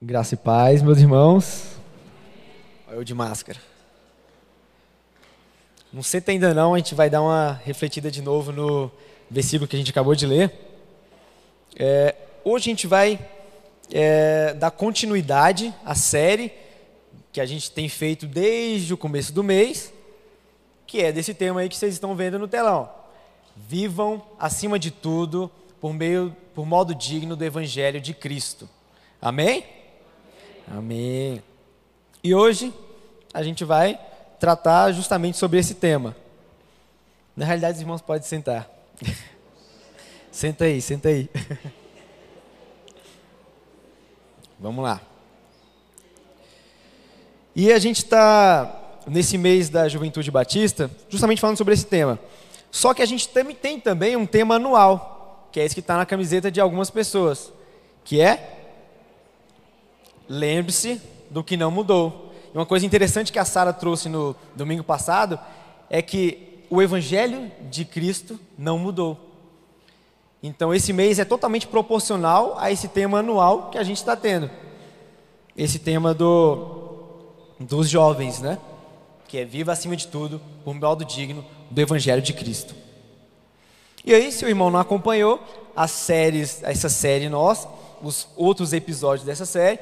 Graça e paz, meus irmãos. Olha eu de máscara. Não senta ainda não, a gente vai dar uma refletida de novo no versículo que a gente acabou de ler. É, hoje a gente vai é, dar continuidade à série que a gente tem feito desde o começo do mês, que é desse tema aí que vocês estão vendo no telão. Vivam acima de tudo por meio, por modo digno do Evangelho de Cristo. Amém? Amém. E hoje a gente vai tratar justamente sobre esse tema. Na realidade, os irmãos podem sentar. senta aí, senta aí. Vamos lá. E a gente está, nesse mês da Juventude Batista, justamente falando sobre esse tema. Só que a gente também tem também um tema anual, que é esse que está na camiseta de algumas pessoas, que é Lembre-se do que não mudou. E uma coisa interessante que a Sara trouxe no domingo passado é que o evangelho de Cristo não mudou. Então esse mês é totalmente proporcional a esse tema anual que a gente está tendo. Esse tema do dos jovens, né? Que é viva acima de tudo, por modo digno do evangelho de Cristo. E aí, se o irmão não acompanhou as séries, essa série nossa, os outros episódios dessa série,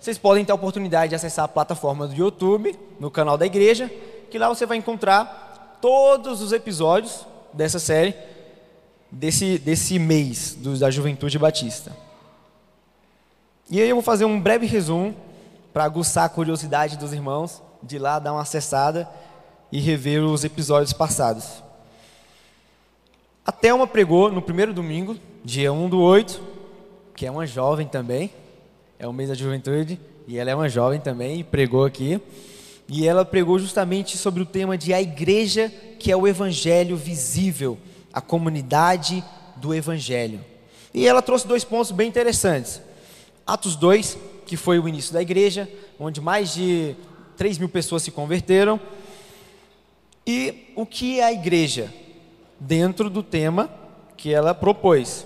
vocês podem ter a oportunidade de acessar a plataforma do YouTube, no canal da igreja, que lá você vai encontrar todos os episódios dessa série, desse, desse mês do, da Juventude Batista. E aí eu vou fazer um breve resumo para aguçar a curiosidade dos irmãos, de lá dar uma acessada e rever os episódios passados. A Thelma pregou no primeiro domingo, dia 1 do 8, que é uma jovem também, é o mês da juventude, e ela é uma jovem também, pregou aqui. E ela pregou justamente sobre o tema de a igreja, que é o evangelho visível, a comunidade do evangelho. E ela trouxe dois pontos bem interessantes. Atos 2, que foi o início da igreja, onde mais de 3 mil pessoas se converteram. E o que é a igreja? Dentro do tema que ela propôs.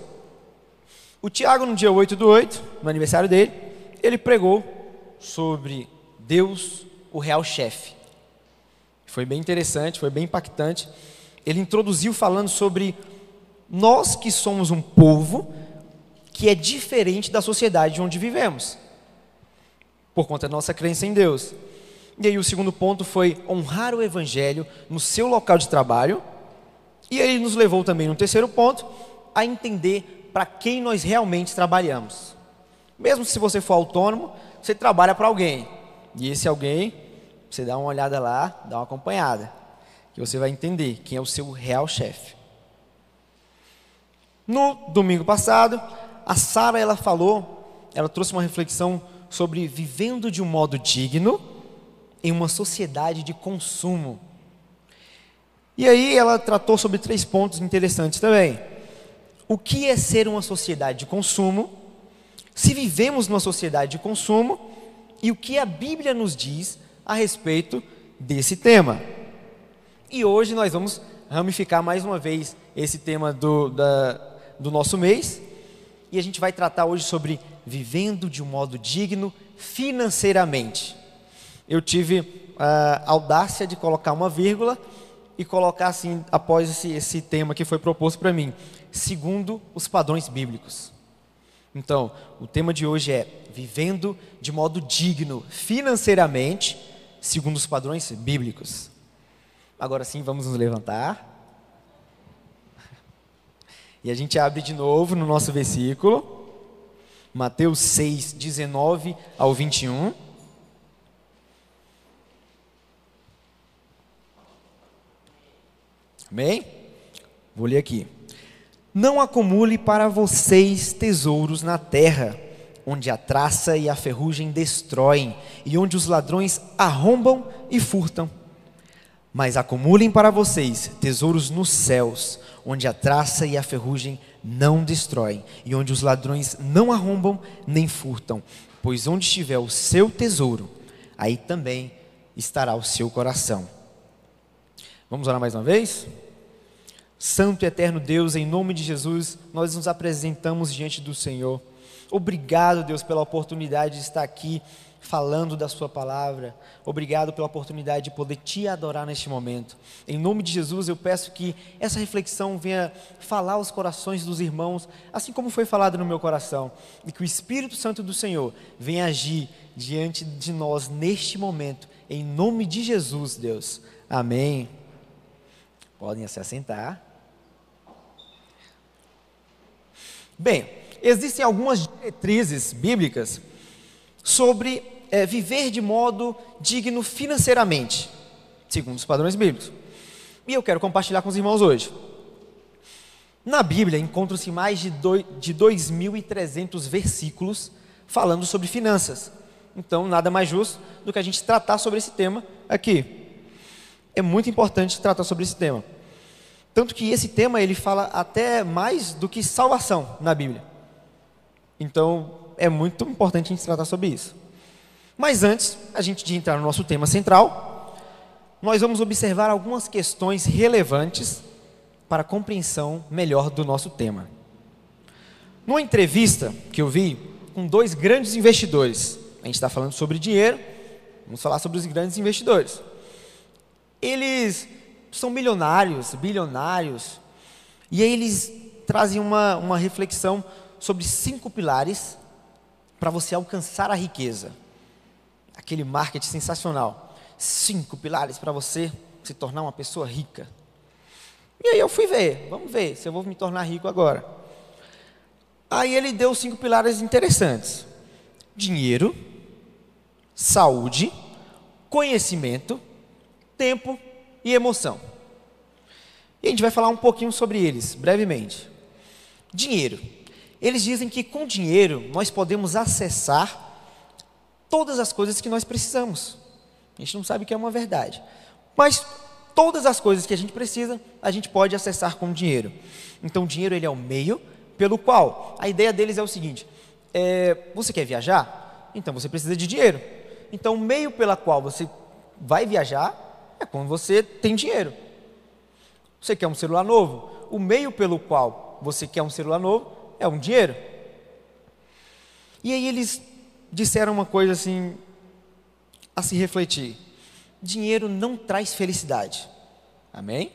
O Tiago, no dia 8 do 8, no aniversário dele, ele pregou sobre Deus, o real chefe. Foi bem interessante, foi bem impactante. Ele introduziu falando sobre nós que somos um povo que é diferente da sociedade onde vivemos, por conta da nossa crença em Deus. E aí o segundo ponto foi honrar o evangelho no seu local de trabalho. E aí nos levou também no terceiro ponto a entender para quem nós realmente trabalhamos. Mesmo se você for autônomo, você trabalha para alguém. E esse alguém, você dá uma olhada lá, dá uma acompanhada, que você vai entender quem é o seu real chefe. No domingo passado, a Sara ela falou, ela trouxe uma reflexão sobre vivendo de um modo digno em uma sociedade de consumo. E aí ela tratou sobre três pontos interessantes também o que é ser uma sociedade de consumo, se vivemos numa sociedade de consumo e o que a Bíblia nos diz a respeito desse tema. E hoje nós vamos ramificar mais uma vez esse tema do, da, do nosso mês e a gente vai tratar hoje sobre vivendo de um modo digno financeiramente. Eu tive a audácia de colocar uma vírgula e colocar assim, após esse, esse tema que foi proposto para mim, segundo os padrões bíblicos. Então, o tema de hoje é vivendo de modo digno financeiramente, segundo os padrões bíblicos. Agora sim, vamos nos levantar. E a gente abre de novo no nosso versículo, Mateus 6, 19 ao 21. Amém? Vou ler aqui. Não acumule para vocês tesouros na terra, onde a traça e a ferrugem destroem, e onde os ladrões arrombam e furtam. Mas acumulem para vocês tesouros nos céus, onde a traça e a ferrugem não destroem, e onde os ladrões não arrombam nem furtam. Pois onde estiver o seu tesouro, aí também estará o seu coração. Vamos orar mais uma vez? Santo e eterno Deus, em nome de Jesus, nós nos apresentamos diante do Senhor. Obrigado, Deus, pela oportunidade de estar aqui falando da Sua palavra. Obrigado pela oportunidade de poder te adorar neste momento. Em nome de Jesus, eu peço que essa reflexão venha falar aos corações dos irmãos, assim como foi falado no meu coração, e que o Espírito Santo do Senhor venha agir diante de nós neste momento, em nome de Jesus, Deus. Amém. Podem se assentar. Bem, existem algumas diretrizes bíblicas sobre é, viver de modo digno financeiramente, segundo os padrões bíblicos. E eu quero compartilhar com os irmãos hoje. Na Bíblia encontram-se mais de 2.300 versículos falando sobre finanças. Então, nada mais justo do que a gente tratar sobre esse tema aqui. É muito importante tratar sobre esse tema. Tanto que esse tema ele fala até mais do que salvação na Bíblia. Então, é muito importante a gente tratar sobre isso. Mas antes, a gente de entrar no nosso tema central, nós vamos observar algumas questões relevantes para a compreensão melhor do nosso tema. Numa entrevista que eu vi com dois grandes investidores, a gente está falando sobre dinheiro, vamos falar sobre os grandes investidores. Eles são milionários, bilionários, e aí eles trazem uma, uma reflexão sobre cinco pilares para você alcançar a riqueza aquele marketing sensacional. Cinco pilares para você se tornar uma pessoa rica. E aí eu fui ver, vamos ver se eu vou me tornar rico agora. Aí ele deu cinco pilares interessantes: dinheiro, saúde, conhecimento, tempo e emoção. E a gente vai falar um pouquinho sobre eles, brevemente. Dinheiro. Eles dizem que com dinheiro nós podemos acessar todas as coisas que nós precisamos. A gente não sabe que é uma verdade. Mas todas as coisas que a gente precisa, a gente pode acessar com dinheiro. Então, dinheiro ele é o meio pelo qual a ideia deles é o seguinte: é, você quer viajar? Então você precisa de dinheiro. Então, o meio pela qual você vai viajar é quando você tem dinheiro. Você quer um celular novo? O meio pelo qual você quer um celular novo é um dinheiro. E aí eles disseram uma coisa assim a se refletir: dinheiro não traz felicidade. Amém?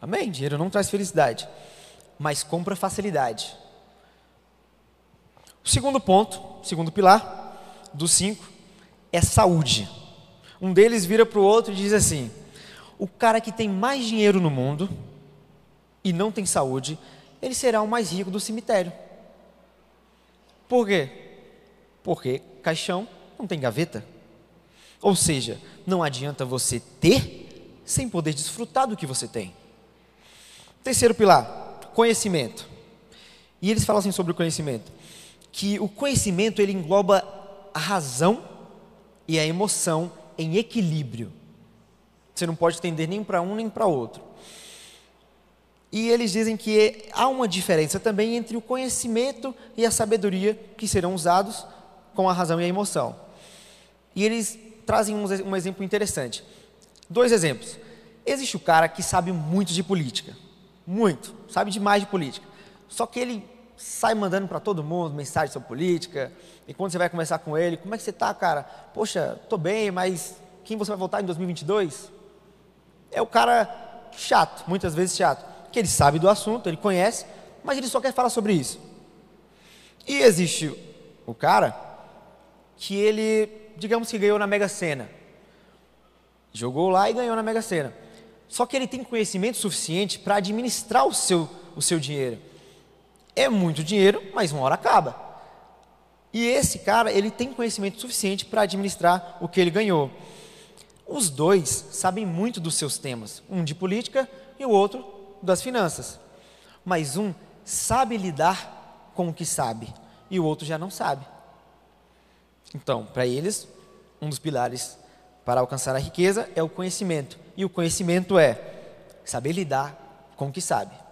Amém? Dinheiro não traz felicidade, mas compra facilidade. O segundo ponto, segundo pilar dos cinco, é saúde. Um deles vira para o outro e diz assim: o cara que tem mais dinheiro no mundo e não tem saúde, ele será o mais rico do cemitério. Por quê? Porque caixão não tem gaveta. Ou seja, não adianta você ter sem poder desfrutar do que você tem. Terceiro pilar, conhecimento. E eles falam assim sobre o conhecimento, que o conhecimento ele engloba a razão e a emoção em equilíbrio. Você não pode tender nem para um nem para outro. E eles dizem que há uma diferença também entre o conhecimento e a sabedoria que serão usados com a razão e a emoção. E eles trazem um, um exemplo interessante. Dois exemplos. Existe o cara que sabe muito de política, muito, sabe demais de política. Só que ele sai mandando para todo mundo mensagem sobre política. E quando você vai conversar com ele, como é que você está, cara? Poxa, tô bem, mas quem você vai votar em 2022? É o cara chato, muitas vezes chato, que ele sabe do assunto, ele conhece, mas ele só quer falar sobre isso. E existe o cara que ele, digamos que ganhou na Mega Sena. Jogou lá e ganhou na Mega Sena. Só que ele tem conhecimento suficiente para administrar o seu, o seu dinheiro. É muito dinheiro, mas uma hora acaba. E esse cara, ele tem conhecimento suficiente para administrar o que ele ganhou. Os dois sabem muito dos seus temas, um de política e o outro das finanças. Mas um sabe lidar com o que sabe e o outro já não sabe. Então, para eles, um dos pilares para alcançar a riqueza é o conhecimento. E o conhecimento é saber lidar com o que sabe.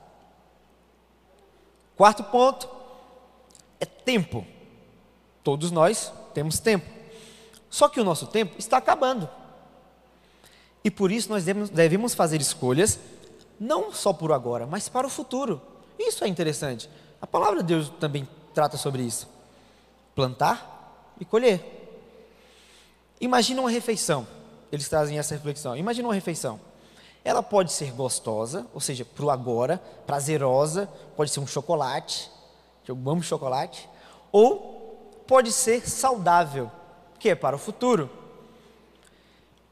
Quarto ponto é tempo. Todos nós temos tempo. Só que o nosso tempo está acabando. E por isso nós devemos fazer escolhas, não só por agora, mas para o futuro. Isso é interessante. A palavra de Deus também trata sobre isso: plantar e colher. Imagina uma refeição. Eles trazem essa reflexão. Imagina uma refeição. Ela pode ser gostosa, ou seja, para o agora, prazerosa, pode ser um chocolate, que eu amo chocolate, ou pode ser saudável, que é para o futuro.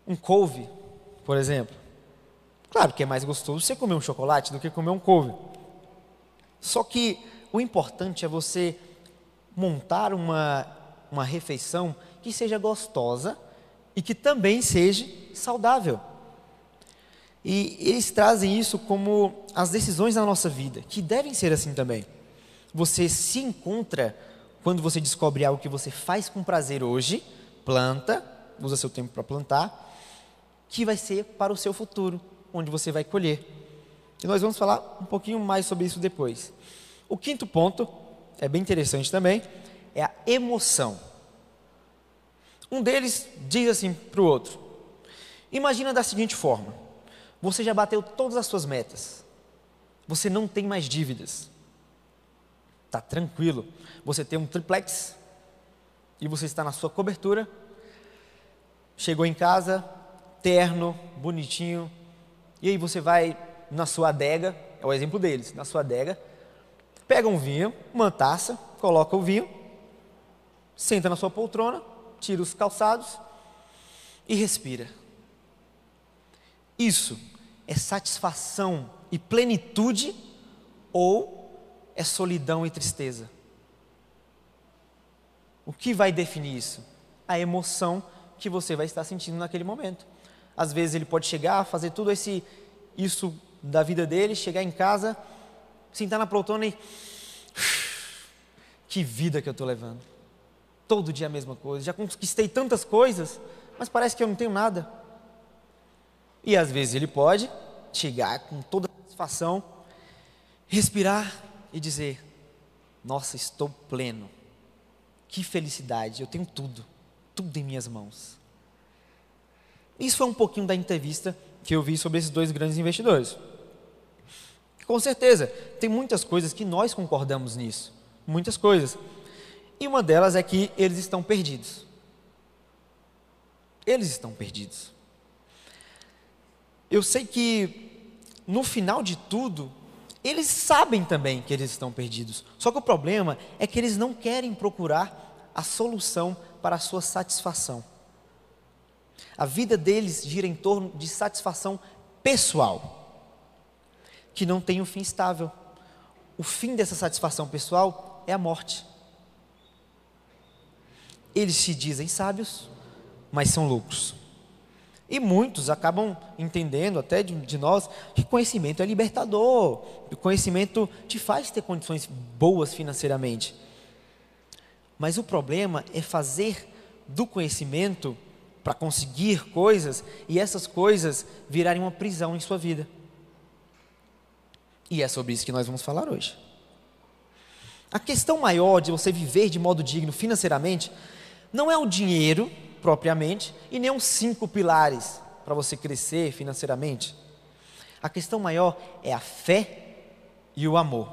Um couve, por exemplo. Claro que é mais gostoso você comer um chocolate do que comer um couve. Só que o importante é você montar uma, uma refeição que seja gostosa e que também seja saudável. E eles trazem isso como as decisões da nossa vida, que devem ser assim também. Você se encontra quando você descobre algo que você faz com prazer hoje, planta, usa seu tempo para plantar, que vai ser para o seu futuro, onde você vai colher. E nós vamos falar um pouquinho mais sobre isso depois. O quinto ponto é bem interessante também, é a emoção. Um deles diz assim para o outro: Imagina da seguinte forma: você já bateu todas as suas metas, você não tem mais dívidas, está tranquilo, você tem um triplex e você está na sua cobertura, chegou em casa, terno, bonitinho, e aí você vai na sua adega, é o exemplo deles, na sua adega, pega um vinho, uma taça, coloca o vinho, senta na sua poltrona, tira os calçados e respira. Isso é satisfação e plenitude ou é solidão e tristeza? O que vai definir isso? A emoção que você vai estar sentindo naquele momento. Às vezes ele pode chegar, fazer tudo esse isso da vida dele, chegar em casa, sentar na poltrona e que vida que eu estou levando todo dia a mesma coisa, já conquistei tantas coisas, mas parece que eu não tenho nada. E às vezes ele pode chegar com toda satisfação, respirar e dizer: Nossa, estou pleno, que felicidade, eu tenho tudo, tudo em minhas mãos. Isso foi um pouquinho da entrevista que eu vi sobre esses dois grandes investidores. Com certeza, tem muitas coisas que nós concordamos nisso, muitas coisas. E uma delas é que eles estão perdidos. Eles estão perdidos. Eu sei que no final de tudo, eles sabem também que eles estão perdidos. Só que o problema é que eles não querem procurar a solução para a sua satisfação. A vida deles gira em torno de satisfação pessoal, que não tem um fim estável. O fim dessa satisfação pessoal é a morte. Eles se dizem sábios, mas são loucos. E muitos acabam entendendo, até de, de, nós, que conhecimento é libertador, o conhecimento te faz ter condições boas financeiramente. Mas o problema é fazer do conhecimento para conseguir coisas e essas coisas virarem uma prisão em sua vida. E é sobre isso que nós vamos falar hoje. A questão maior de você viver de modo digno financeiramente não é o dinheiro propriamente e nem os cinco pilares para você crescer financeiramente. A questão maior é a fé e o amor.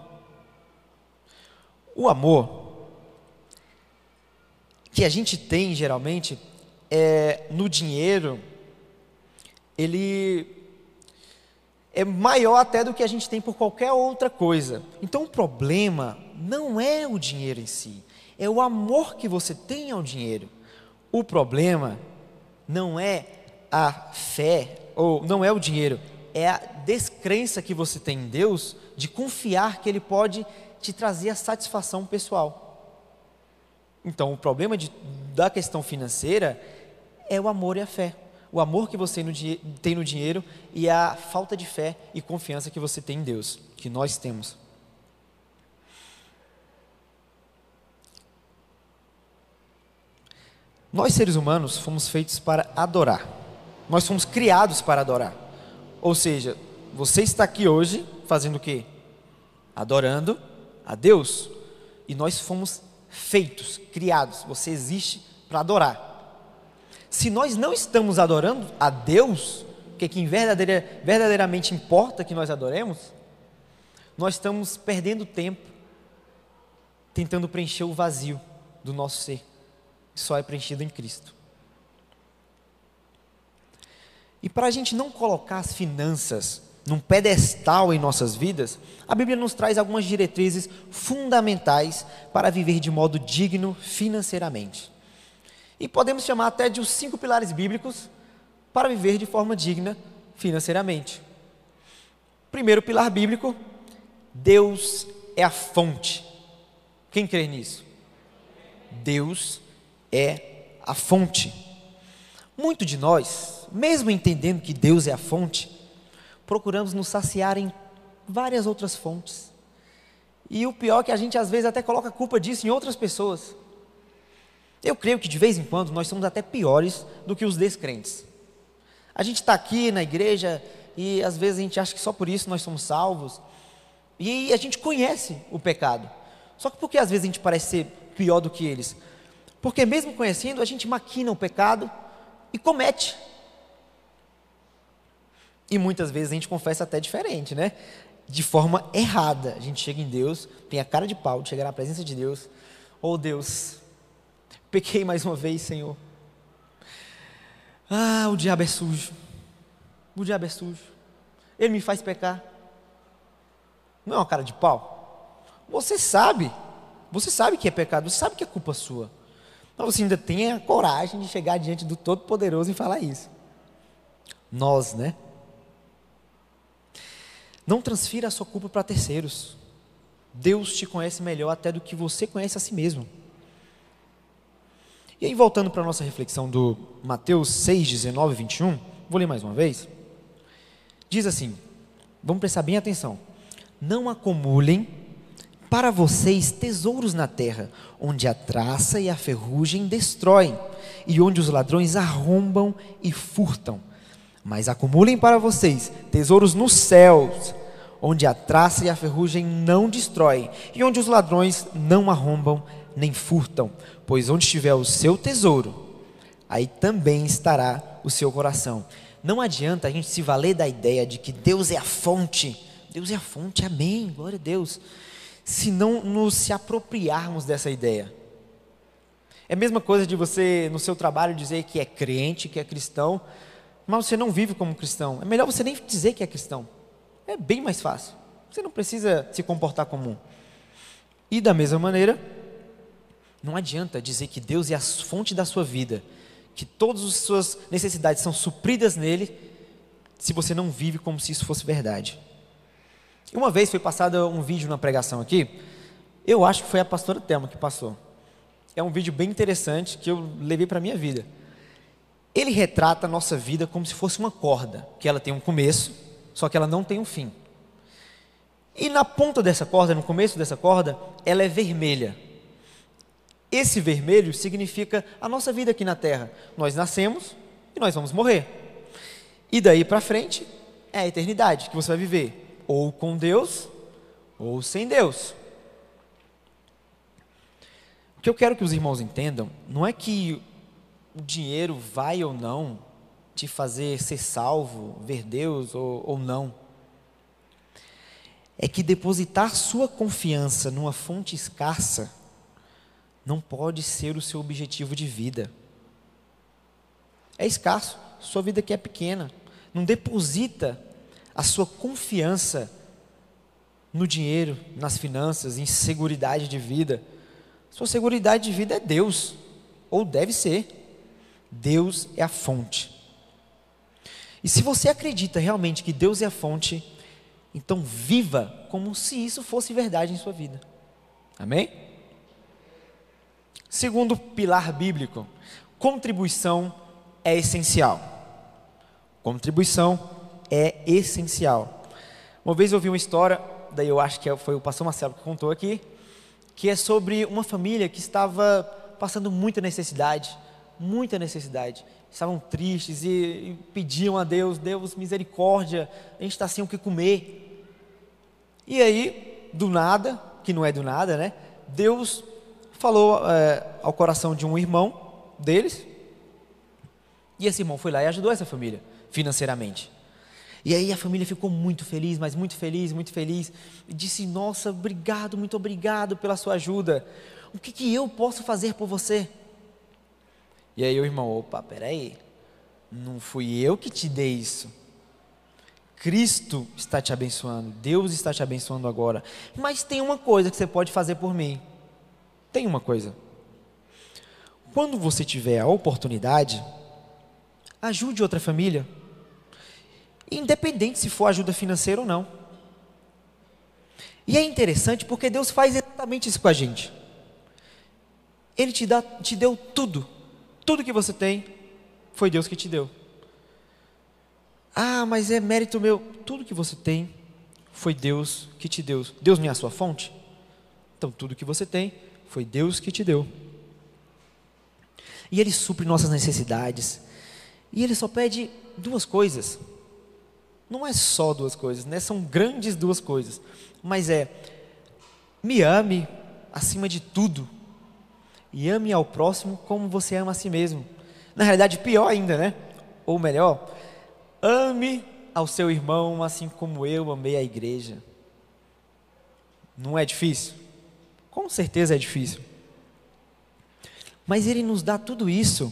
O amor que a gente tem geralmente é no dinheiro, ele é maior até do que a gente tem por qualquer outra coisa. Então o problema não é o dinheiro em si, é o amor que você tem ao dinheiro. O problema não é a fé, ou não é o dinheiro, é a descrença que você tem em Deus de confiar que Ele pode te trazer a satisfação pessoal. Então, o problema de, da questão financeira é o amor e a fé. O amor que você tem no dinheiro e a falta de fé e confiança que você tem em Deus, que nós temos. Nós seres humanos fomos feitos para adorar. Nós fomos criados para adorar. Ou seja, você está aqui hoje fazendo o quê? Adorando a Deus. E nós fomos feitos, criados. Você existe para adorar. Se nós não estamos adorando a Deus, que é quem verdadeira, verdadeiramente importa que nós adoremos, nós estamos perdendo tempo tentando preencher o vazio do nosso ser, que só é preenchido em Cristo. E para a gente não colocar as finanças num pedestal em nossas vidas, a Bíblia nos traz algumas diretrizes fundamentais para viver de modo digno financeiramente. E podemos chamar até de os cinco pilares bíblicos para viver de forma digna financeiramente. Primeiro pilar bíblico: Deus é a fonte. Quem crê nisso? Deus é a fonte. Muito de nós, mesmo entendendo que Deus é a fonte, procuramos nos saciar em várias outras fontes. E o pior é que a gente às vezes até coloca a culpa disso em outras pessoas. Eu creio que de vez em quando nós somos até piores do que os descrentes. A gente está aqui na igreja e às vezes a gente acha que só por isso nós somos salvos. E a gente conhece o pecado. Só que por que às vezes a gente parece ser pior do que eles? Porque mesmo conhecendo, a gente maquina o pecado e comete. E muitas vezes a gente confessa até diferente, né? De forma errada. A gente chega em Deus, tem a cara de pau de chegar na presença de Deus. Oh Deus, pequei mais uma vez, Senhor. Ah, o diabo é sujo. O diabo é sujo. Ele me faz pecar. Não é uma cara de pau. Você sabe. Você sabe que é pecado. Você sabe que é culpa sua. Mas você ainda tem a coragem de chegar diante do Todo-Poderoso e falar isso. Nós, né? Não transfira a sua culpa para terceiros. Deus te conhece melhor até do que você conhece a si mesmo. E aí, voltando para a nossa reflexão do Mateus 6, 19 e 21, vou ler mais uma vez. Diz assim: vamos prestar bem atenção. Não acumulem para vocês tesouros na terra, onde a traça e a ferrugem destroem, e onde os ladrões arrombam e furtam mas acumulem para vocês tesouros nos céus, onde a traça e a ferrugem não destroem, e onde os ladrões não arrombam nem furtam, pois onde estiver o seu tesouro, aí também estará o seu coração. Não adianta a gente se valer da ideia de que Deus é a fonte. Deus é a fonte, amém, glória a Deus. Se não nos se apropriarmos dessa ideia. É a mesma coisa de você, no seu trabalho, dizer que é crente, que é cristão, mas você não vive como cristão. É melhor você nem dizer que é cristão. É bem mais fácil. Você não precisa se comportar como um. E da mesma maneira, não adianta dizer que Deus é a fonte da sua vida, que todas as suas necessidades são supridas nele, se você não vive como se isso fosse verdade. Uma vez foi passado um vídeo na pregação aqui, eu acho que foi a pastora Thelma que passou. É um vídeo bem interessante que eu levei para a minha vida. Ele retrata a nossa vida como se fosse uma corda, que ela tem um começo, só que ela não tem um fim. E na ponta dessa corda, no começo dessa corda, ela é vermelha. Esse vermelho significa a nossa vida aqui na terra. Nós nascemos e nós vamos morrer. E daí para frente é a eternidade que você vai viver, ou com Deus ou sem Deus. O que eu quero que os irmãos entendam não é que o dinheiro vai ou não te fazer ser salvo, ver Deus ou, ou não. É que depositar sua confiança numa fonte escassa não pode ser o seu objetivo de vida. É escasso, sua vida aqui é pequena. Não deposita a sua confiança no dinheiro, nas finanças, em segurança de vida. Sua segurança de vida é Deus, ou deve ser. Deus é a fonte. E se você acredita realmente que Deus é a fonte, então viva como se isso fosse verdade em sua vida. Amém? Segundo pilar bíblico, contribuição é essencial. Contribuição é essencial. Uma vez eu ouvi uma história, daí eu acho que foi o pastor Marcelo que contou aqui, que é sobre uma família que estava passando muita necessidade muita necessidade. Estavam tristes e, e pediam a Deus: Deus, misericórdia, a gente está sem o que comer. E aí, do nada, que não é do nada, né? Deus falou é, ao coração de um irmão deles, e esse irmão foi lá e ajudou essa família financeiramente. E aí a família ficou muito feliz, mas muito feliz, muito feliz. E disse: Nossa, obrigado, muito obrigado pela sua ajuda. O que, que eu posso fazer por você? E aí o irmão: Opa, peraí. Não fui eu que te dei isso. Cristo está te abençoando, Deus está te abençoando agora. Mas tem uma coisa que você pode fazer por mim. Tem uma coisa. Quando você tiver a oportunidade, ajude outra família. Independente se for ajuda financeira ou não. E é interessante porque Deus faz exatamente isso com a gente. Ele te, dá, te deu tudo. Tudo que você tem foi Deus que te deu. Ah, mas é mérito meu. Tudo que você tem foi Deus que te deu. Deus não é a sua fonte? Então tudo que você tem foi Deus que te deu. E Ele supre nossas necessidades. E Ele só pede duas coisas. Não é só duas coisas, né? São grandes duas coisas. Mas é me ame acima de tudo. E ame ao próximo como você ama a si mesmo. Na realidade, pior ainda, né? Ou melhor, ame ao seu irmão assim como eu amei a igreja. Não é difícil? Com certeza é difícil. Mas Ele nos dá tudo isso.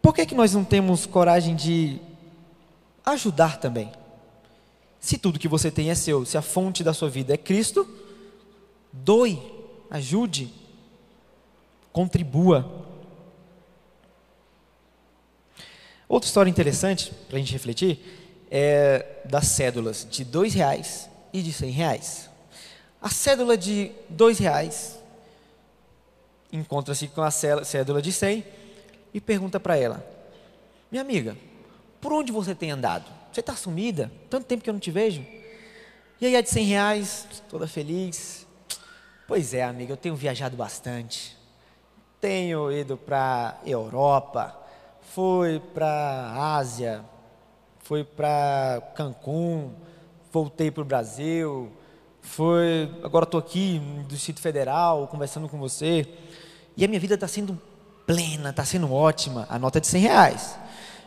Por que, que nós não temos coragem de ajudar também? Se tudo que você tem é seu, se a fonte da sua vida é Cristo, doe, ajude, contribua. Outra história interessante para a gente refletir é das cédulas de dois reais e de cem reais. A cédula de dois reais encontra-se com a cédula de 100 e pergunta para ela: Minha amiga, por onde você tem andado? Você está sumida? Tanto tempo que eu não te vejo. E aí a de 100 reais, toda feliz. Pois é, amiga, eu tenho viajado bastante. Tenho ido para Europa, fui para Ásia, fui para Cancún, voltei para o Brasil, foi, agora estou aqui no Distrito Federal conversando com você e a minha vida está sendo plena, está sendo ótima. A nota é de 100 reais.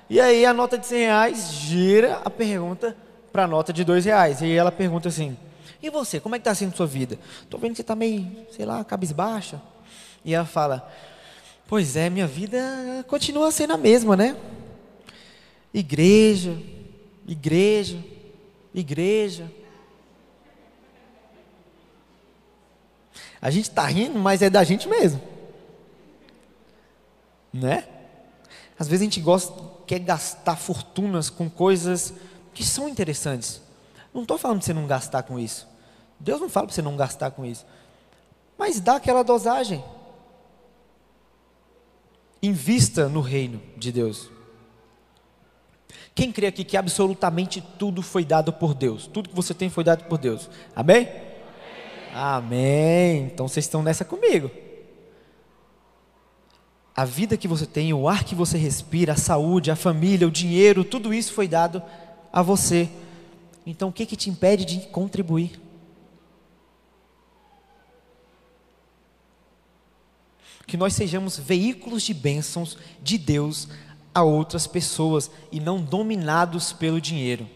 E aí a nota de 100 reais gira a pergunta para a nota de 2 reais. E ela pergunta assim: E você, como é que está sendo sua vida? Estou vendo que você está meio, sei lá, cabisbaixa. E ela fala: Pois é, minha vida continua sendo a mesma, né? Igreja, igreja, igreja A gente está rindo, mas é da gente mesmo. Né? Às vezes a gente gosta, quer gastar fortunas com coisas que são interessantes. Não estou falando para você não gastar com isso. Deus não fala para você não gastar com isso. Mas dá aquela dosagem. Invista no reino de Deus. Quem crê aqui que absolutamente tudo foi dado por Deus? Tudo que você tem foi dado por Deus. Amém? Amém. Então vocês estão nessa comigo. A vida que você tem, o ar que você respira, a saúde, a família, o dinheiro, tudo isso foi dado a você. Então o que, que te impede de contribuir? Que nós sejamos veículos de bênçãos de Deus a outras pessoas e não dominados pelo dinheiro.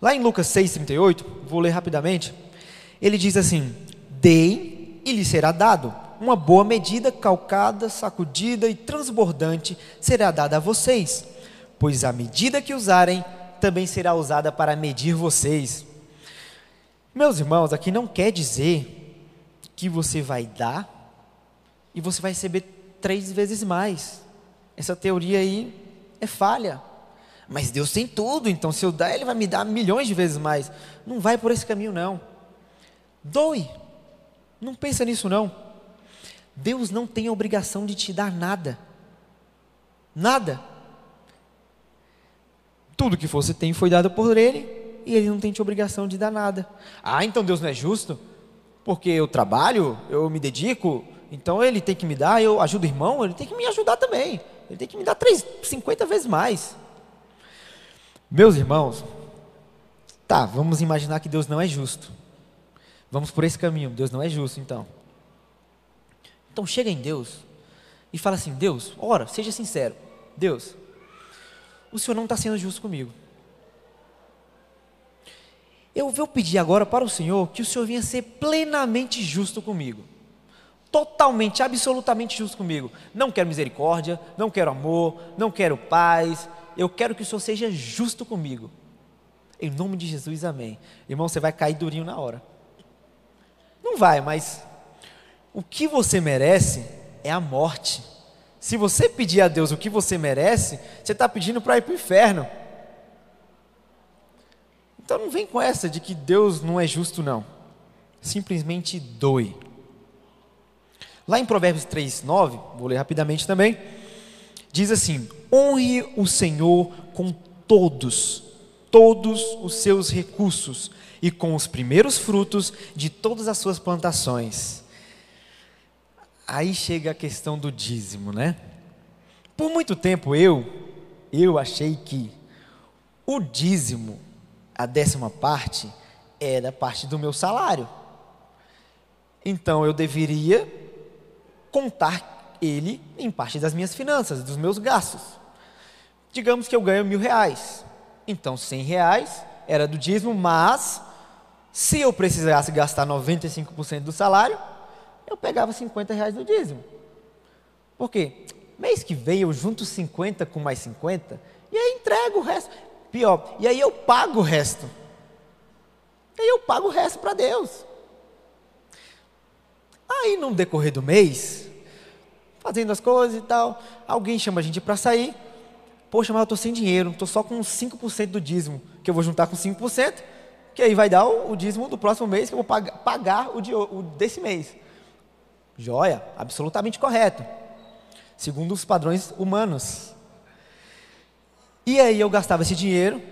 Lá em Lucas 6,38, vou ler rapidamente ele diz assim: Deem e lhe será dado. Uma boa medida, calcada, sacudida e transbordante será dada a vocês, pois a medida que usarem também será usada para medir vocês. Meus irmãos, aqui não quer dizer que você vai dar e você vai receber três vezes mais. Essa teoria aí é falha. Mas Deus tem tudo, então se eu dar, Ele vai me dar milhões de vezes mais. Não vai por esse caminho, não. Doe. Não pensa nisso não. Deus não tem a obrigação de te dar nada. Nada. Tudo que você tem foi dado por Ele e Ele não tem a obrigação de dar nada. Ah, então Deus não é justo? Porque eu trabalho, eu me dedico, então Ele tem que me dar, eu ajudo o irmão, Ele tem que me ajudar também. Ele tem que me dar três, 50 vezes mais. Meus irmãos, tá, vamos imaginar que Deus não é justo. Vamos por esse caminho. Deus não é justo, então. Então chega em Deus e fala assim: Deus, ora, seja sincero. Deus, o Senhor não está sendo justo comigo. Eu vou pedir agora para o Senhor que o Senhor venha ser plenamente justo comigo. Totalmente, absolutamente justo comigo. Não quero misericórdia, não quero amor, não quero paz. Eu quero que o Senhor seja justo comigo. Em nome de Jesus, amém. Irmão, você vai cair durinho na hora. Não vai, mas o que você merece é a morte. Se você pedir a Deus o que você merece, você está pedindo para ir para o inferno. Então não vem com essa de que Deus não é justo, não. Simplesmente doe. Lá em Provérbios 3, 9, vou ler rapidamente também, diz assim: honre o Senhor com todos, todos os seus recursos e com os primeiros frutos de todas as suas plantações aí chega a questão do dízimo, né? Por muito tempo eu, eu achei que o dízimo, a décima parte, era parte do meu salário. Então eu deveria contar ele em parte das minhas finanças, dos meus gastos. Digamos que eu ganho mil reais. Então cem reais era do dízimo, mas se eu precisasse gastar 95% do salário, eu pegava 50 reais do dízimo. Por quê? Mês que vem eu junto 50 com mais 50 e aí entrego o resto. Pior, e aí eu pago o resto. E aí eu pago o resto para Deus. Aí no decorrer do mês, fazendo as coisas e tal, alguém chama a gente para sair. Poxa, mas eu estou sem dinheiro, estou só com 5% do dízimo, que eu vou juntar com 5%, que aí vai dar o, o dízimo do próximo mês, que eu vou pagar, pagar o, de, o desse mês. Joia, absolutamente correto. Segundo os padrões humanos. E aí eu gastava esse dinheiro.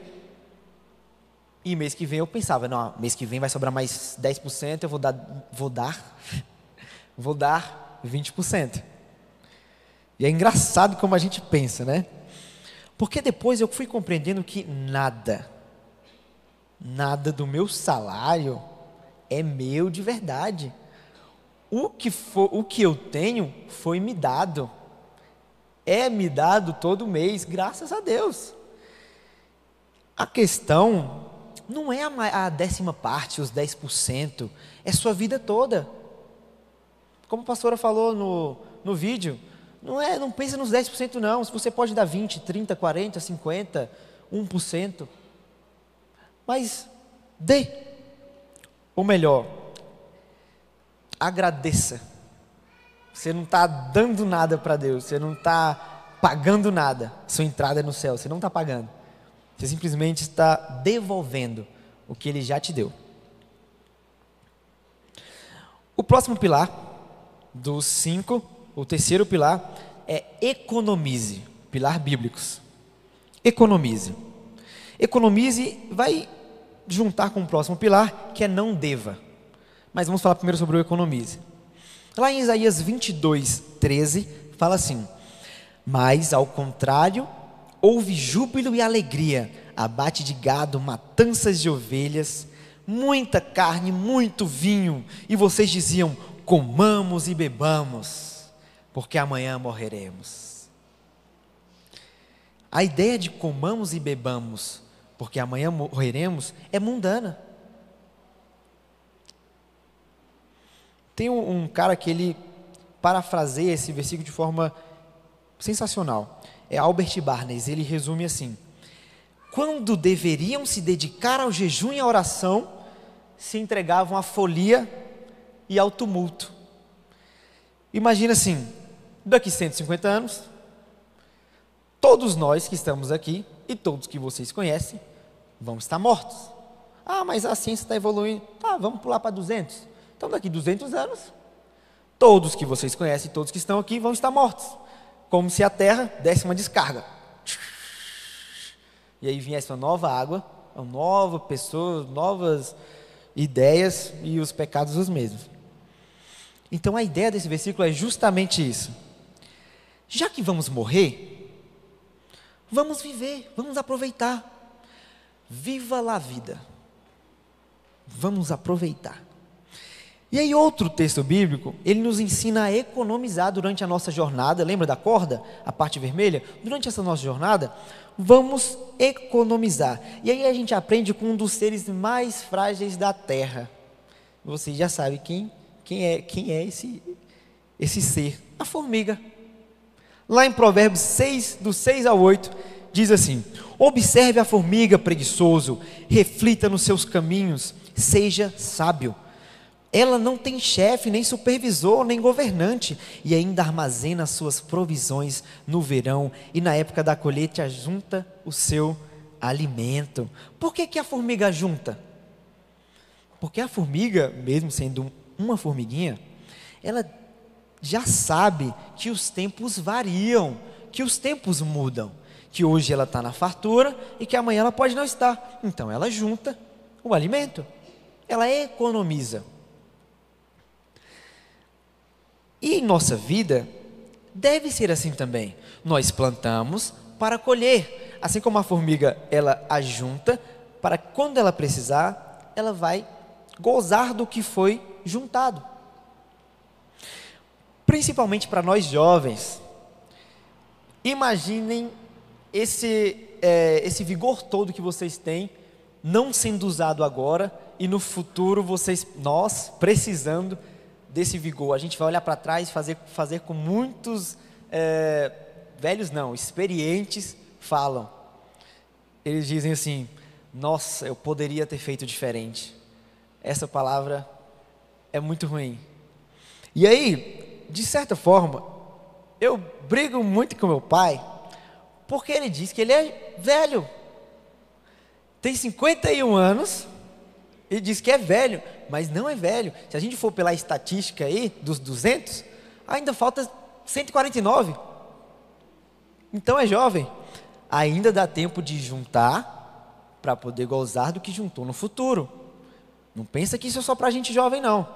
E mês que vem eu pensava, não, mês que vem vai sobrar mais 10%, eu vou dar, vou dar, vou dar 20%. E é engraçado como a gente pensa, né? Porque depois eu fui compreendendo que nada, nada do meu salário é meu de verdade o que, for, o que eu tenho foi me dado. É me dado todo mês, graças a Deus. A questão não é a, a décima parte, os 10%, é sua vida toda. Como a pastora falou no, no vídeo, não é, não pensa nos 10% não, se você pode dar 20, 30, 40, 50, 1%. Mas dê. Ou melhor, agradeça. Você não está dando nada para Deus, você não está pagando nada. Sua entrada é no céu, você não está pagando. Você simplesmente está devolvendo o que Ele já te deu. O próximo pilar, dos cinco, o terceiro pilar, é economize. Pilar bíblicos. Economize. Economize vai juntar com o próximo pilar, que é não deva. Mas vamos falar primeiro sobre o economize. Lá em Isaías 22, 13, fala assim: Mas ao contrário, houve júbilo e alegria, abate de gado, matanças de ovelhas, muita carne, muito vinho, e vocês diziam: comamos e bebamos, porque amanhã morreremos. A ideia de comamos e bebamos, porque amanhã morreremos, é mundana. Tem um, um cara que ele parafraseia esse versículo de forma sensacional. É Albert Barnes, ele resume assim: Quando deveriam se dedicar ao jejum e à oração, se entregavam à folia e ao tumulto. Imagina assim, daqui 150 anos, todos nós que estamos aqui e todos que vocês conhecem vão estar mortos. Ah, mas a ciência está evoluindo. Tá, vamos pular para 200. Então, daqui 200 anos, todos que vocês conhecem, todos que estão aqui, vão estar mortos. Como se a terra desse uma descarga. E aí viesse uma nova água, uma nova pessoa, novas ideias e os pecados os mesmos. Então a ideia desse versículo é justamente isso. Já que vamos morrer, vamos viver, vamos aproveitar. Viva lá a vida. Vamos aproveitar. E aí, outro texto bíblico, ele nos ensina a economizar durante a nossa jornada. Lembra da corda, a parte vermelha? Durante essa nossa jornada, vamos economizar. E aí a gente aprende com um dos seres mais frágeis da terra. Você já sabe quem, quem é, quem é esse, esse ser? A formiga. Lá em Provérbios 6, do 6 ao 8, diz assim: Observe a formiga, preguiçoso, reflita nos seus caminhos, seja sábio ela não tem chefe, nem supervisor, nem governante, e ainda armazena suas provisões no verão e na época da colheita junta o seu alimento. Por que, que a formiga junta? Porque a formiga, mesmo sendo uma formiguinha, ela já sabe que os tempos variam, que os tempos mudam, que hoje ela está na fartura e que amanhã ela pode não estar. Então ela junta o alimento, ela economiza. E em nossa vida, deve ser assim também. Nós plantamos para colher. Assim como a formiga, ela ajunta, para quando ela precisar, ela vai gozar do que foi juntado. Principalmente para nós jovens. Imaginem esse, é, esse vigor todo que vocês têm, não sendo usado agora, e no futuro vocês, nós, precisando desse vigor. A gente vai olhar para trás e fazer, fazer com muitos é, velhos, não, experientes falam. Eles dizem assim: Nossa, eu poderia ter feito diferente. Essa palavra é muito ruim. E aí, de certa forma, eu brigo muito com meu pai, porque ele diz que ele é velho. Tem 51 anos ele diz que é velho, mas não é velho. Se a gente for pela estatística aí, dos 200, ainda falta 149. Então é jovem. Ainda dá tempo de juntar para poder gozar do que juntou no futuro. Não pensa que isso é só para gente jovem, não.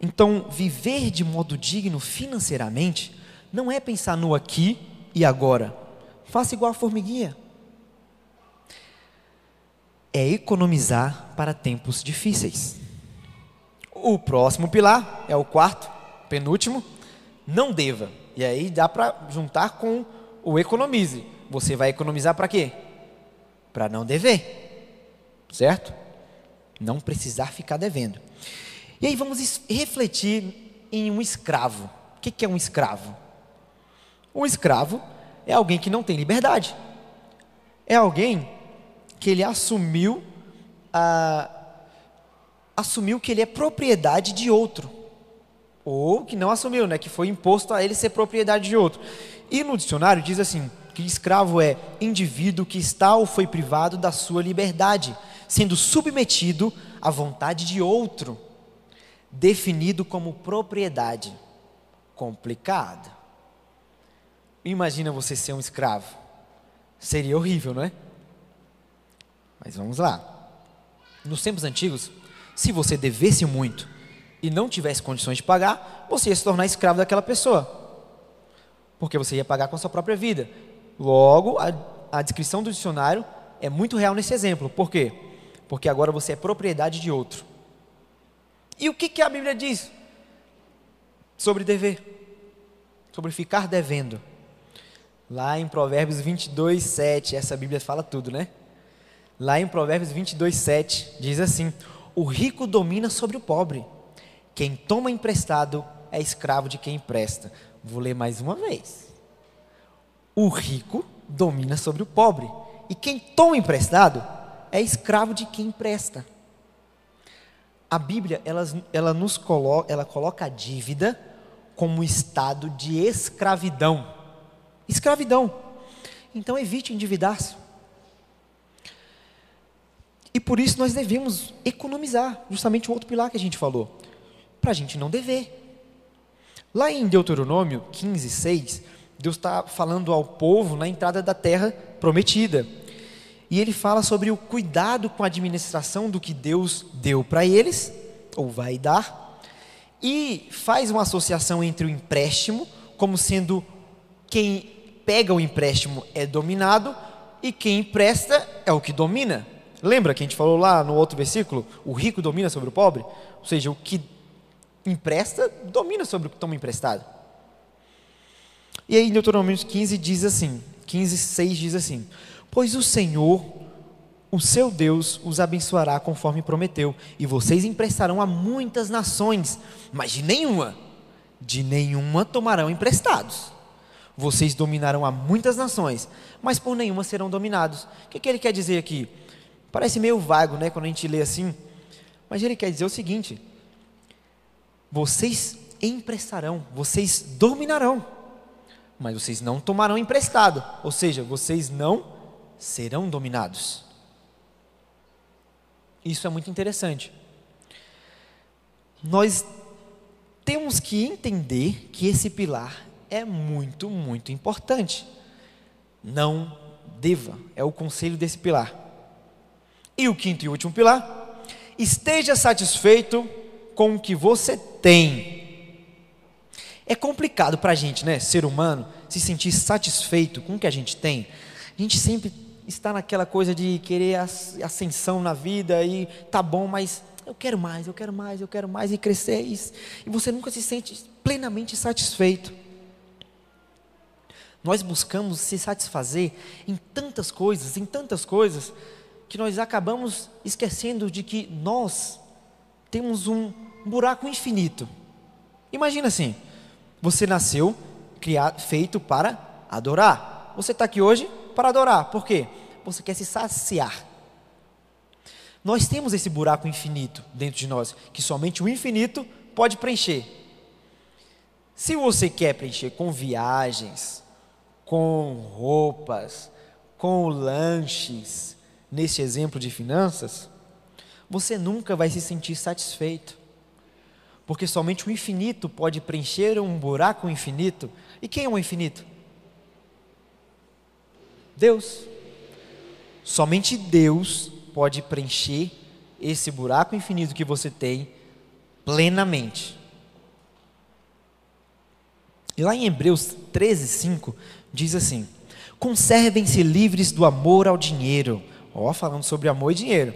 Então, viver de modo digno financeiramente não é pensar no aqui e agora. Faça igual a formiguinha é economizar para tempos difíceis. O próximo pilar é o quarto, penúltimo, não deva. E aí dá para juntar com o economize. Você vai economizar para quê? Para não dever, certo? Não precisar ficar devendo. E aí vamos refletir em um escravo. O que é um escravo? Um escravo é alguém que não tem liberdade. É alguém que ele assumiu a, assumiu que ele é propriedade de outro. Ou que não assumiu, né, que foi imposto a ele ser propriedade de outro. E no dicionário diz assim, que escravo é indivíduo que está ou foi privado da sua liberdade, sendo submetido à vontade de outro, definido como propriedade. Complicado. Imagina você ser um escravo. Seria horrível, não é? Mas vamos lá. Nos tempos antigos, se você devesse muito e não tivesse condições de pagar, você ia se tornar escravo daquela pessoa. Porque você ia pagar com a sua própria vida. Logo, a, a descrição do dicionário é muito real nesse exemplo. Por quê? Porque agora você é propriedade de outro. E o que, que a Bíblia diz sobre dever? Sobre ficar devendo. Lá em Provérbios 22, 7, essa Bíblia fala tudo, né? Lá em Provérbios 22, 7, diz assim: O rico domina sobre o pobre, quem toma emprestado é escravo de quem empresta. Vou ler mais uma vez. O rico domina sobre o pobre, e quem toma emprestado é escravo de quem empresta. A Bíblia, ela, ela nos coloca, ela coloca a dívida como estado de escravidão. Escravidão. Então evite endividar-se. E por isso nós devemos economizar, justamente o outro pilar que a gente falou, para a gente não dever. Lá em Deuteronômio 15, 6, Deus está falando ao povo na entrada da terra prometida. E ele fala sobre o cuidado com a administração do que Deus deu para eles, ou vai dar, e faz uma associação entre o empréstimo, como sendo quem pega o empréstimo é dominado, e quem empresta é o que domina. Lembra que a gente falou lá no outro versículo? O rico domina sobre o pobre? Ou seja, o que empresta domina sobre o que toma emprestado. E aí, Deuteronômio 15 diz assim: 15, 6 diz assim: Pois o Senhor, o seu Deus, os abençoará conforme prometeu, e vocês emprestarão a muitas nações, mas de nenhuma, de nenhuma tomarão emprestados. Vocês dominarão a muitas nações, mas por nenhuma serão dominados. O que, que ele quer dizer aqui? Parece meio vago, né, quando a gente lê assim, mas ele quer dizer o seguinte: vocês emprestarão, vocês dominarão, mas vocês não tomarão emprestado, ou seja, vocês não serão dominados. Isso é muito interessante. Nós temos que entender que esse pilar é muito, muito importante. Não deva, é o conselho desse pilar. E o quinto e último pilar, esteja satisfeito com o que você tem. É complicado para a gente, né, ser humano, se sentir satisfeito com o que a gente tem. A gente sempre está naquela coisa de querer ascensão na vida e tá bom, mas eu quero mais, eu quero mais, eu quero mais e crescer. E, e você nunca se sente plenamente satisfeito. Nós buscamos se satisfazer em tantas coisas, em tantas coisas, que nós acabamos esquecendo de que nós temos um buraco infinito. Imagina assim: você nasceu criado, feito para adorar. Você está aqui hoje para adorar. Por quê? Você quer se saciar. Nós temos esse buraco infinito dentro de nós, que somente o infinito pode preencher. Se você quer preencher com viagens, com roupas, com lanches, nesse exemplo de finanças, você nunca vai se sentir satisfeito. Porque somente o infinito pode preencher um buraco infinito. E quem é o infinito? Deus. Somente Deus pode preencher esse buraco infinito que você tem plenamente. E lá em Hebreus 13, 5, diz assim: Conservem-se livres do amor ao dinheiro. Ó, falando sobre amor e dinheiro.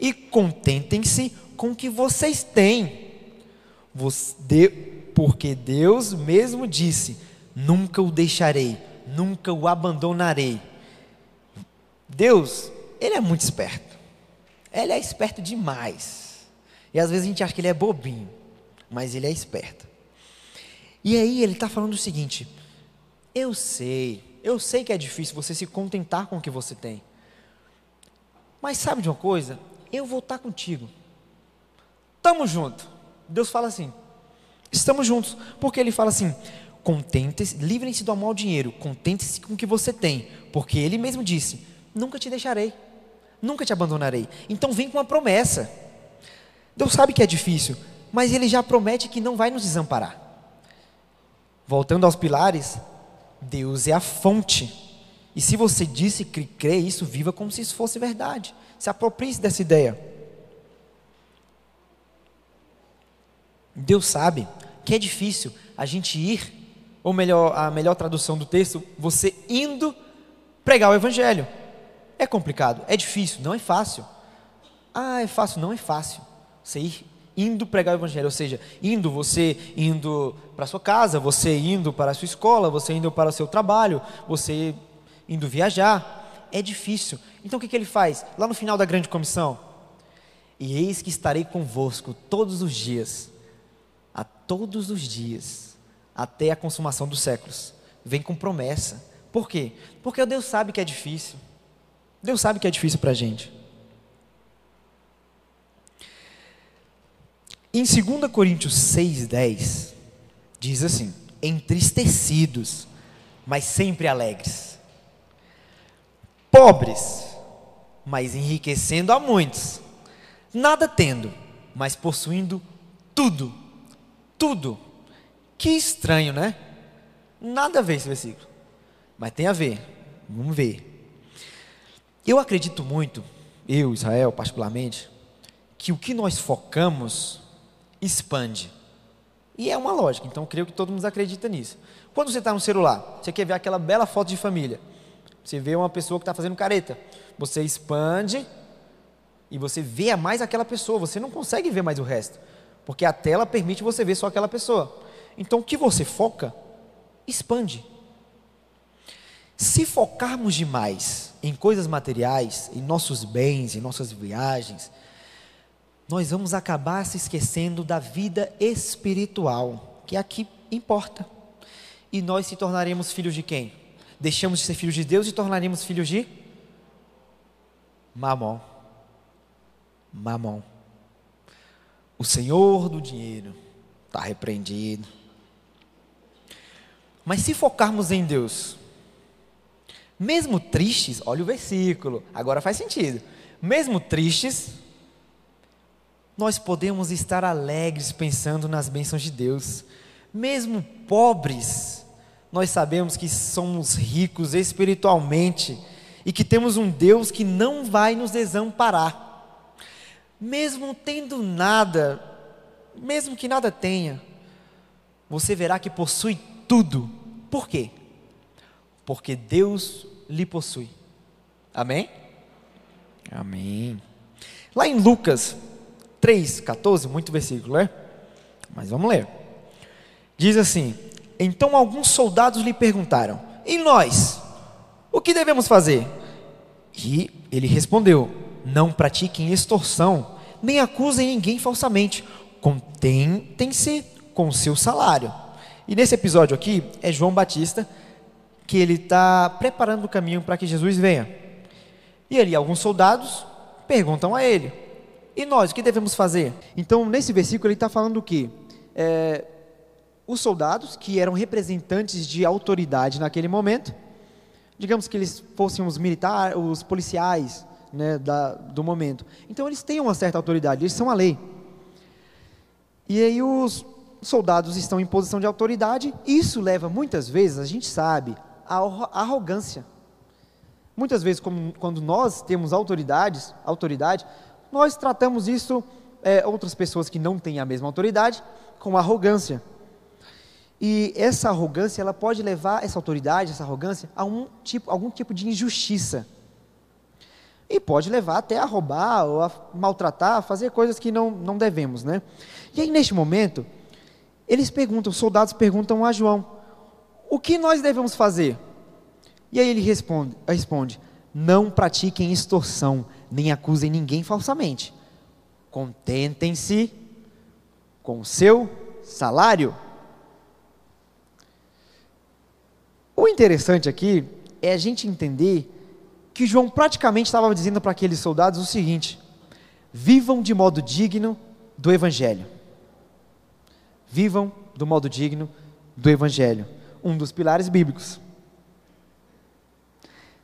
E contentem-se com o que vocês têm. Porque Deus mesmo disse: Nunca o deixarei, nunca o abandonarei. Deus, Ele é muito esperto. Ele é esperto demais. E às vezes a gente acha que ele é bobinho, mas ele é esperto. E aí ele está falando o seguinte: eu sei, eu sei que é difícil você se contentar com o que você tem. Mas sabe de uma coisa? Eu vou estar contigo. Tamo junto. Deus fala assim: estamos juntos. Porque ele fala assim: contente-se, livrem-se do mal dinheiro, contente-se com o que você tem. Porque ele mesmo disse: nunca te deixarei, nunca te abandonarei. Então vem com uma promessa. Deus sabe que é difícil, mas ele já promete que não vai nos desamparar. Voltando aos pilares, Deus é a fonte. E se você disse que crê isso, viva como se isso fosse verdade. Se aproprie dessa ideia. Deus sabe que é difícil a gente ir, ou melhor, a melhor tradução do texto, você indo pregar o evangelho. É complicado, é difícil, não é fácil. Ah, é fácil, não é fácil. Você ir indo pregar o evangelho, ou seja, indo você indo para sua casa, você indo para a sua escola, você indo para o seu trabalho, você indo viajar, é difícil. Então o que, que ele faz? Lá no final da grande comissão, e eis que estarei convosco todos os dias, a todos os dias, até a consumação dos séculos. Vem com promessa. Por quê? Porque Deus sabe que é difícil. Deus sabe que é difícil para a gente. Em 2 Coríntios 6,10, diz assim: entristecidos, mas sempre alegres, pobres, mas enriquecendo a muitos, nada tendo, mas possuindo tudo, tudo. Que estranho, né? Nada a ver esse versículo, mas tem a ver, vamos ver. Eu acredito muito, eu, Israel, particularmente, que o que nós focamos expande. E é uma lógica, então creio que todo mundo acredita nisso. Quando você está no celular, você quer ver aquela bela foto de família, você vê uma pessoa que está fazendo careta, você expande e você vê mais aquela pessoa, você não consegue ver mais o resto, porque a tela permite você ver só aquela pessoa. Então o que você foca, expande. Se focarmos demais em coisas materiais, em nossos bens, em nossas viagens, nós vamos acabar se esquecendo da vida espiritual, que é a que importa. E nós se tornaremos filhos de quem? Deixamos de ser filhos de Deus e tornaremos filhos de Mamon. Mamon. O Senhor do dinheiro está repreendido. Mas se focarmos em Deus, mesmo tristes, olha o versículo, agora faz sentido. Mesmo tristes, nós podemos estar alegres pensando nas bênçãos de Deus. Mesmo pobres, nós sabemos que somos ricos espiritualmente e que temos um Deus que não vai nos desamparar. Mesmo tendo nada, mesmo que nada tenha, você verá que possui tudo. Por quê? Porque Deus lhe possui. Amém? Amém. Lá em Lucas 3, 14, muito versículo, né? Mas vamos ler. Diz assim: Então alguns soldados lhe perguntaram: E nós? O que devemos fazer? E ele respondeu: Não pratiquem extorsão, nem acusem ninguém falsamente. Contentem-se com o seu salário. E nesse episódio aqui é João Batista que ele está preparando o caminho para que Jesus venha. E ali alguns soldados perguntam a ele: e nós, o que devemos fazer? Então, nesse versículo, ele está falando o quê? É, os soldados, que eram representantes de autoridade naquele momento, digamos que eles fossem os militares, os policiais né, da, do momento. Então, eles têm uma certa autoridade, eles são a lei. E aí, os soldados estão em posição de autoridade, isso leva muitas vezes, a gente sabe, à arrogância. Muitas vezes, como, quando nós temos autoridades, autoridade, nós tratamos isso, é, outras pessoas que não têm a mesma autoridade, com arrogância. E essa arrogância, ela pode levar essa autoridade, essa arrogância, a um tipo, algum tipo de injustiça. E pode levar até a roubar, ou a maltratar, a fazer coisas que não, não devemos, né? E aí, neste momento, eles perguntam, os soldados perguntam a João, o que nós devemos fazer? E aí ele responde, responde não pratiquem extorsão, nem acusem ninguém falsamente. Contentem-se com o seu salário. O interessante aqui é a gente entender que João praticamente estava dizendo para aqueles soldados o seguinte: vivam de modo digno do Evangelho. Vivam do modo digno do Evangelho, um dos pilares bíblicos.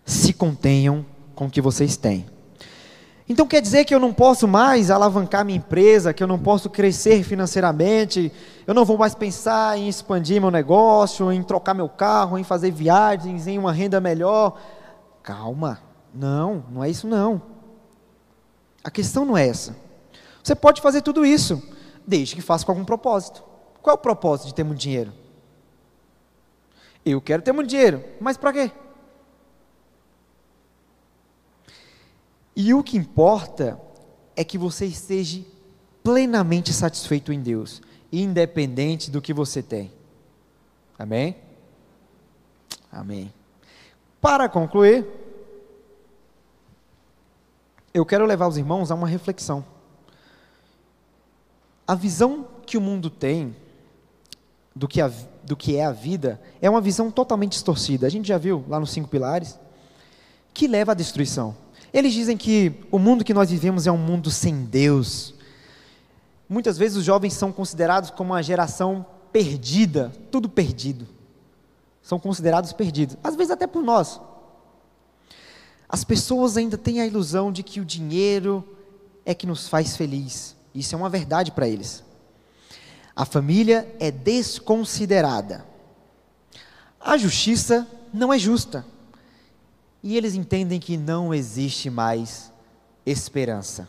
Se contenham com o que vocês têm. Então quer dizer que eu não posso mais alavancar minha empresa, que eu não posso crescer financeiramente, eu não vou mais pensar em expandir meu negócio, em trocar meu carro, em fazer viagens, em uma renda melhor. Calma, não, não é isso não. A questão não é essa. Você pode fazer tudo isso, desde que faça com algum propósito. Qual é o propósito de ter muito dinheiro? Eu quero ter muito dinheiro, mas para quê? E o que importa é que você esteja plenamente satisfeito em Deus, independente do que você tem. Amém? Amém. Para concluir, eu quero levar os irmãos a uma reflexão. A visão que o mundo tem do que, a, do que é a vida é uma visão totalmente distorcida. A gente já viu lá nos cinco pilares que leva à destruição. Eles dizem que o mundo que nós vivemos é um mundo sem Deus. Muitas vezes os jovens são considerados como uma geração perdida, tudo perdido. São considerados perdidos, às vezes até por nós. As pessoas ainda têm a ilusão de que o dinheiro é que nos faz feliz. Isso é uma verdade para eles. A família é desconsiderada. A justiça não é justa e eles entendem que não existe mais esperança.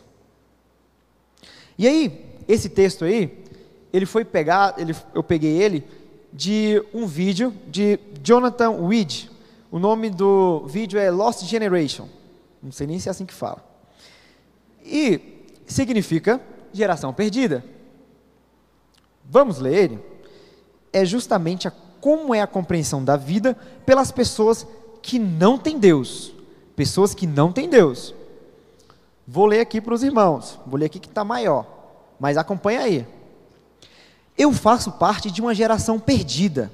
E aí, esse texto aí, ele foi pegar, ele, eu peguei ele de um vídeo de Jonathan Weed. O nome do vídeo é Lost Generation. Não sei nem se é assim que fala. e significa geração perdida. Vamos ler ele? É justamente a, como é a compreensão da vida pelas pessoas que não têm Deus. Pessoas que não têm Deus. Vou ler aqui para os irmãos. Vou ler aqui que está maior. Mas acompanha aí. Eu faço parte de uma geração perdida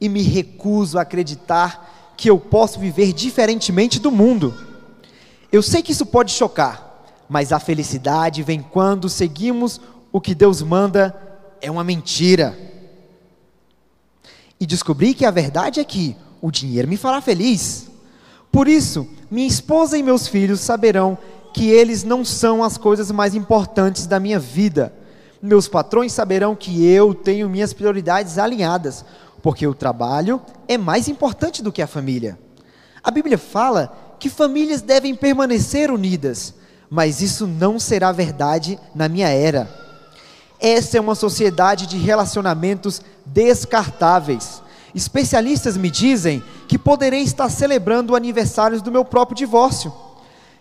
e me recuso a acreditar que eu posso viver diferentemente do mundo. Eu sei que isso pode chocar, mas a felicidade vem quando seguimos o que Deus manda, é uma mentira. E descobri que a verdade é que o dinheiro me fará feliz. Por isso, minha esposa e meus filhos saberão que eles não são as coisas mais importantes da minha vida. Meus patrões saberão que eu tenho minhas prioridades alinhadas, porque o trabalho é mais importante do que a família. A Bíblia fala que famílias devem permanecer unidas, mas isso não será verdade na minha era. Essa é uma sociedade de relacionamentos descartáveis. Especialistas me dizem que poderei estar celebrando o aniversário do meu próprio divórcio.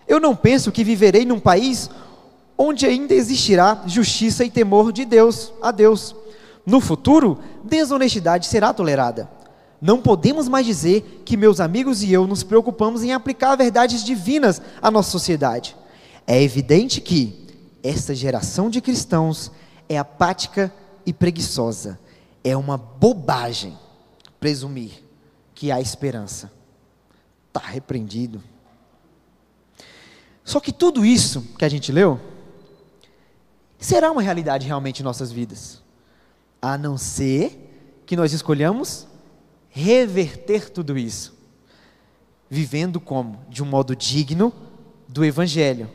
Eu não penso que viverei num país onde ainda existirá justiça e temor de Deus, a Deus. No futuro, desonestidade será tolerada. Não podemos mais dizer que meus amigos e eu nos preocupamos em aplicar verdades divinas à nossa sociedade. É evidente que esta geração de cristãos é apática e preguiçosa. É uma bobagem presumir que há esperança. Está repreendido. Só que tudo isso que a gente leu será uma realidade realmente em nossas vidas, a não ser que nós escolhamos reverter tudo isso, vivendo como? De um modo digno do Evangelho.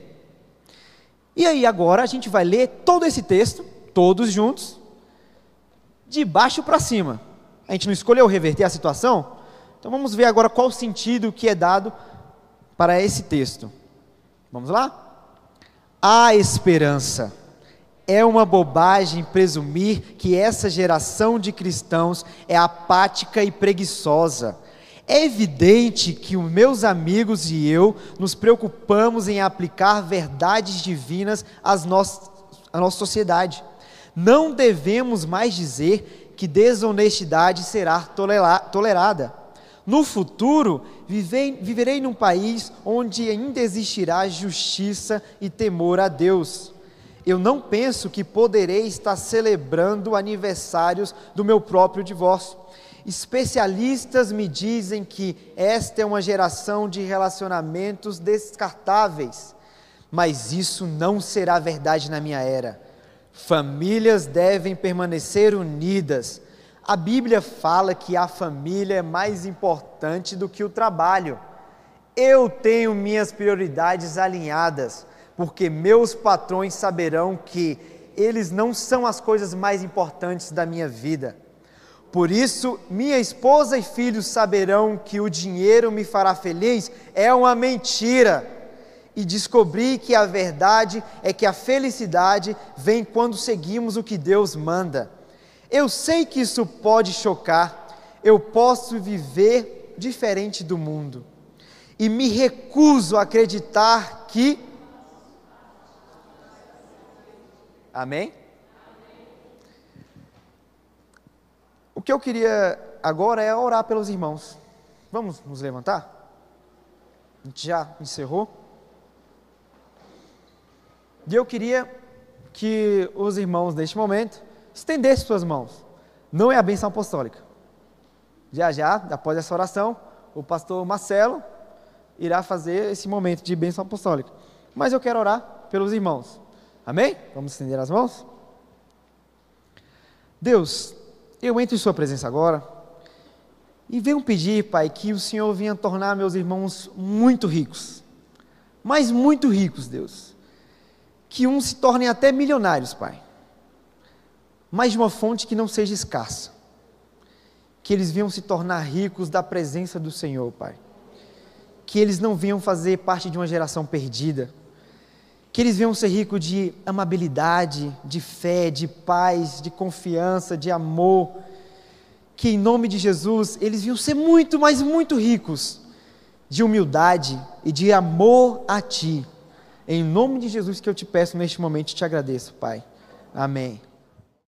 E aí, agora a gente vai ler todo esse texto, todos juntos, de baixo para cima. A gente não escolheu reverter a situação? Então vamos ver agora qual o sentido que é dado para esse texto. Vamos lá? A esperança. É uma bobagem presumir que essa geração de cristãos é apática e preguiçosa. É evidente que os meus amigos e eu nos preocupamos em aplicar verdades divinas às à nossa sociedade. Não devemos mais dizer que desonestidade será tolerada. No futuro, vivei, viverei num país onde ainda existirá justiça e temor a Deus eu não penso que poderei estar celebrando aniversários do meu próprio divórcio. Especialistas me dizem que esta é uma geração de relacionamentos descartáveis, mas isso não será verdade na minha era. Famílias devem permanecer unidas. A Bíblia fala que a família é mais importante do que o trabalho. Eu tenho minhas prioridades alinhadas porque meus patrões saberão que eles não são as coisas mais importantes da minha vida. Por isso, minha esposa e filhos saberão que o dinheiro me fará feliz é uma mentira. E descobri que a verdade é que a felicidade vem quando seguimos o que Deus manda. Eu sei que isso pode chocar, eu posso viver diferente do mundo. E me recuso a acreditar que Amém? O que eu queria agora é orar pelos irmãos. Vamos nos levantar? A gente já encerrou? E eu queria que os irmãos, neste momento, estendessem suas mãos. Não é a benção apostólica. Já já, após essa oração, o pastor Marcelo irá fazer esse momento de bênção apostólica. Mas eu quero orar pelos irmãos. Amém? Vamos estender as mãos? Deus, eu entro em Sua presença agora e venho pedir, Pai, que o Senhor venha tornar meus irmãos muito ricos, mas muito ricos, Deus. Que uns se tornem até milionários, Pai, mas de uma fonte que não seja escassa. Que eles venham se tornar ricos da presença do Senhor, Pai. Que eles não venham fazer parte de uma geração perdida que eles venham ser ricos de amabilidade, de fé, de paz, de confiança, de amor, que em nome de Jesus eles venham ser muito, mas muito ricos de humildade e de amor a Ti. Em nome de Jesus que eu te peço neste momento e te agradeço, Pai. Amém.